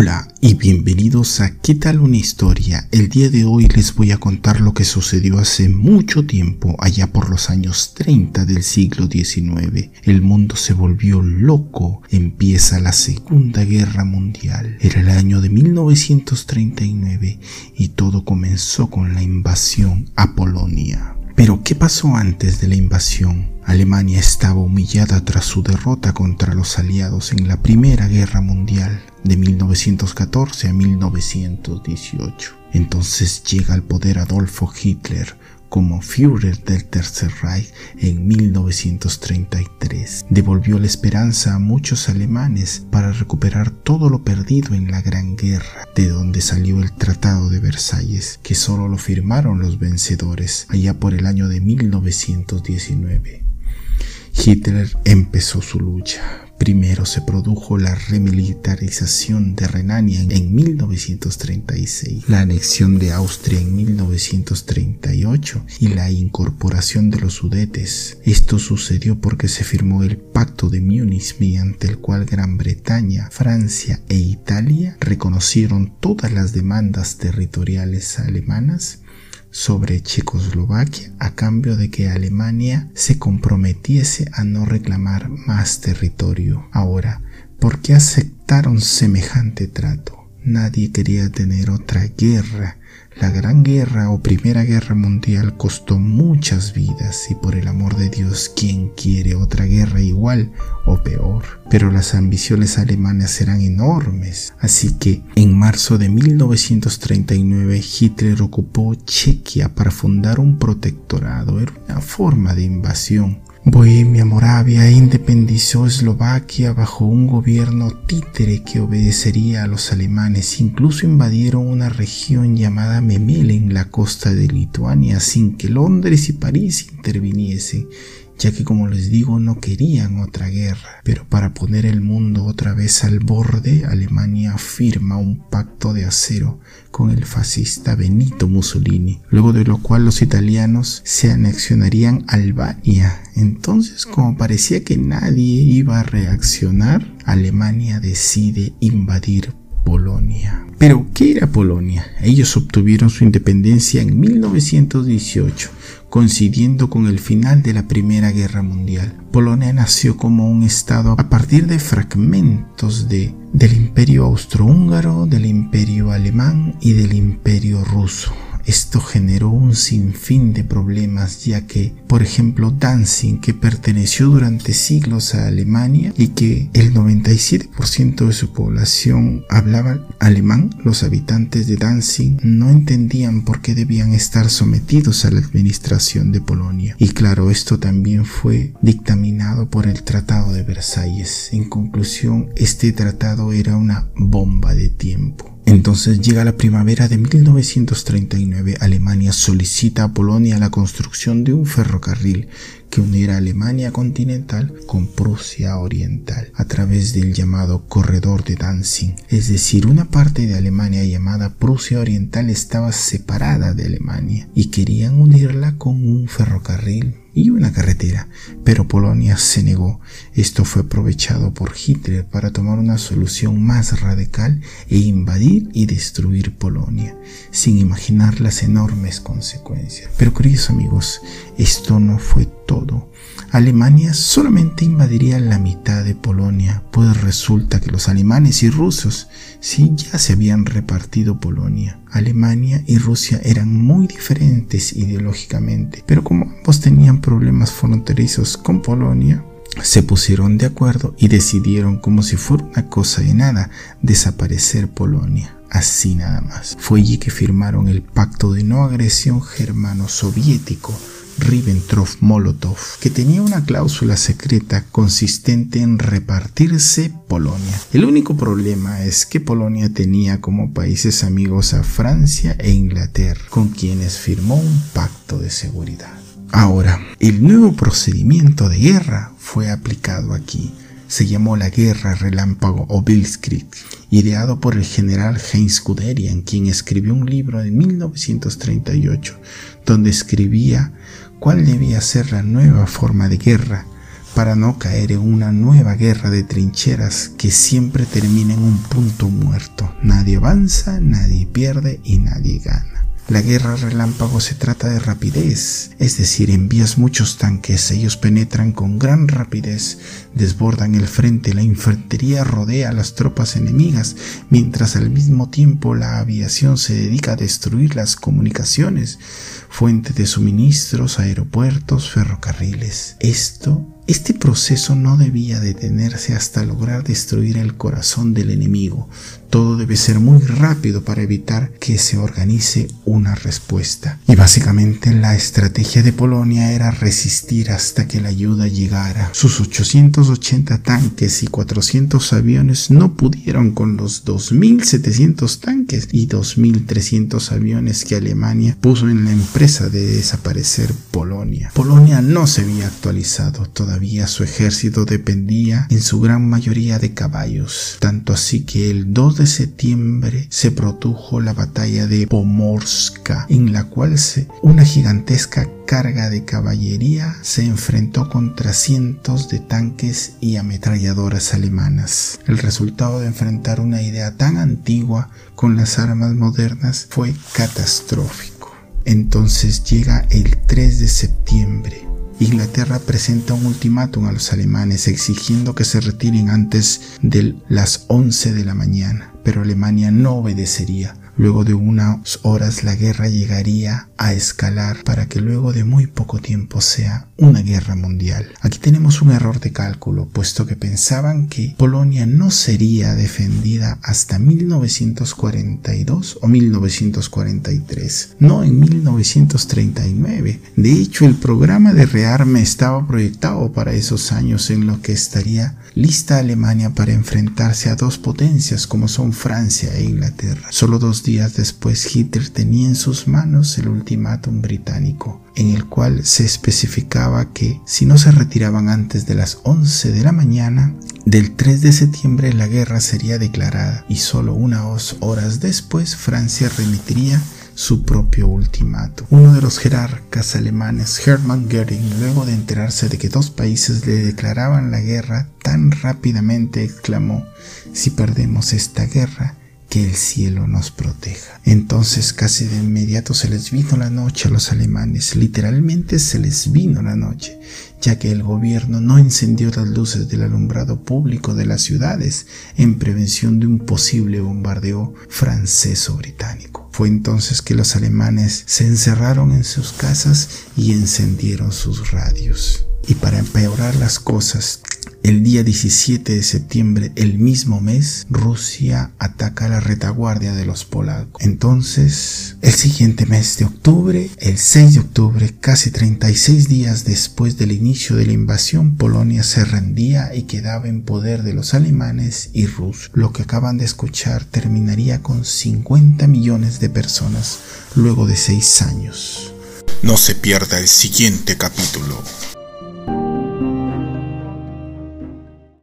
Hola y bienvenidos a ¿Qué tal una historia? El día de hoy les voy a contar lo que sucedió hace mucho tiempo, allá por los años 30 del siglo XIX. El mundo se volvió loco, empieza la Segunda Guerra Mundial. Era el año de 1939 y todo comenzó con la invasión a Polonia. Pero ¿qué pasó antes de la invasión? Alemania estaba humillada tras su derrota contra los aliados en la Primera Guerra Mundial de 1914 a 1918. Entonces llega al poder Adolfo Hitler como Führer del Tercer Reich en 1933. Devolvió la esperanza a muchos alemanes para recuperar todo lo perdido en la Gran Guerra, de donde salió el Tratado de Versalles, que solo lo firmaron los vencedores allá por el año de 1919. Hitler empezó su lucha. Primero se produjo la remilitarización de Renania en 1936, la anexión de Austria en 1938 y la incorporación de los Sudetes. Esto sucedió porque se firmó el Pacto de Múnich mediante el cual Gran Bretaña, Francia e Italia reconocieron todas las demandas territoriales alemanas sobre Checoslovaquia a cambio de que Alemania se comprometiese a no reclamar más territorio. Ahora, ¿por qué aceptaron semejante trato? Nadie quería tener otra guerra la Gran Guerra o Primera Guerra Mundial costó muchas vidas y por el amor de Dios, ¿quién quiere otra guerra igual o peor? Pero las ambiciones alemanas eran enormes, así que en marzo de 1939 Hitler ocupó Chequia para fundar un protectorado, era una forma de invasión. Bohemia Moravia independizó Eslovaquia bajo un gobierno títere que obedecería a los alemanes. Incluso invadieron una región llamada Memel en la costa de Lituania sin que Londres y París interviniesen ya que como les digo no querían otra guerra. Pero para poner el mundo otra vez al borde, Alemania firma un pacto de acero con el fascista Benito Mussolini, luego de lo cual los italianos se anexionarían Albania. Entonces, como parecía que nadie iba a reaccionar, Alemania decide invadir Polonia. Pero, ¿qué era Polonia? Ellos obtuvieron su independencia en 1918 coincidiendo con el final de la Primera Guerra Mundial. Polonia nació como un estado a partir de fragmentos de, del imperio austrohúngaro, del imperio alemán y del imperio ruso. Esto generó un sinfín de problemas ya que, por ejemplo, Danzig, que perteneció durante siglos a Alemania y que el 97% de su población hablaba alemán, los habitantes de Danzig no entendían por qué debían estar sometidos a la administración de Polonia. Y claro, esto también fue dictaminado por el Tratado de Versalles. En conclusión, este tratado era una bomba de tiempo. Entonces llega la primavera de 1939, Alemania solicita a Polonia la construcción de un ferrocarril que uniera Alemania continental con Prusia oriental a través del llamado corredor de Danzig. Es decir, una parte de Alemania llamada Prusia oriental estaba separada de Alemania y querían unirla con un ferrocarril y una carretera, pero Polonia se negó. Esto fue aprovechado por Hitler para tomar una solución más radical e invadir y destruir Polonia, sin imaginar las enormes consecuencias. Pero queridos amigos, esto no fue todo. Alemania solamente invadiría la mitad de Polonia, pues resulta que los alemanes y rusos sí ya se habían repartido Polonia. Alemania y Rusia eran muy diferentes ideológicamente, pero como ambos tenían problemas fronterizos con Polonia, se pusieron de acuerdo y decidieron como si fuera una cosa de nada desaparecer Polonia. Así nada más. Fue allí que firmaron el pacto de no agresión germano-soviético Ribbentrop-Molotov, que tenía una cláusula secreta consistente en repartirse Polonia. El único problema es que Polonia tenía como países amigos a Francia e Inglaterra, con quienes firmó un pacto de seguridad. Ahora, el nuevo procedimiento de guerra fue aplicado aquí se llamó la Guerra Relámpago o Blitzkrieg, ideado por el general Heinz Guderian, quien escribió un libro en 1938 donde escribía cuál debía ser la nueva forma de guerra para no caer en una nueva guerra de trincheras que siempre termina en un punto muerto. Nadie avanza, nadie pierde y nadie gana. La guerra relámpago se trata de rapidez, es decir, envías muchos tanques, ellos penetran con gran rapidez, desbordan el frente, la infantería rodea a las tropas enemigas, mientras al mismo tiempo la aviación se dedica a destruir las comunicaciones, fuente de suministros, aeropuertos, ferrocarriles. Esto este proceso no debía detenerse hasta lograr destruir el corazón del enemigo. Todo debe ser muy rápido para evitar que se organice una respuesta. Y básicamente la estrategia de Polonia era resistir hasta que la ayuda llegara. Sus 880 tanques y 400 aviones no pudieron con los 2.700 tanques y 2.300 aviones que Alemania puso en la empresa de desaparecer Polonia. Polonia no se había actualizado todavía su ejército dependía en su gran mayoría de caballos, tanto así que el 2 de septiembre se produjo la batalla de Pomorska, en la cual una gigantesca carga de caballería se enfrentó contra cientos de tanques y ametralladoras alemanas. El resultado de enfrentar una idea tan antigua con las armas modernas fue catastrófico. Entonces llega el 3 de septiembre Inglaterra presenta un ultimátum a los alemanes exigiendo que se retiren antes de las 11 de la mañana, pero Alemania no obedecería. Luego de unas horas la guerra llegaría a escalar para que luego de muy poco tiempo sea una guerra mundial. Aquí tenemos un error de cálculo, puesto que pensaban que Polonia no sería defendida hasta 1942 o 1943, no en 1939. De hecho, el programa de rearme estaba proyectado para esos años en lo que estaría lista Alemania para enfrentarse a dos potencias como son Francia e Inglaterra. Solo dos días después Hitler tenía en sus manos el ultimátum británico, en el cual se especificaba que si no se retiraban antes de las 11 de la mañana, del 3 de septiembre la guerra sería declarada y solo unas horas después Francia remitiría su propio ultimato. Uno de los jerarcas alemanes, Hermann Göring, luego de enterarse de que dos países le declaraban la guerra, tan rápidamente exclamó, si perdemos esta guerra, que el cielo nos proteja. Entonces casi de inmediato se les vino la noche a los alemanes, literalmente se les vino la noche, ya que el gobierno no encendió las luces del alumbrado público de las ciudades en prevención de un posible bombardeo francés o británico. Fue entonces que los alemanes se encerraron en sus casas y encendieron sus radios. Y para empeorar las cosas, el día 17 de septiembre, el mismo mes, Rusia ataca la retaguardia de los polacos. Entonces, el siguiente mes de octubre, el 6 de octubre, casi 36 días después del inicio de la invasión, Polonia se rendía y quedaba en poder de los alemanes y rusos. Lo que acaban de escuchar terminaría con 50 millones de personas luego de seis años. No se pierda el siguiente capítulo.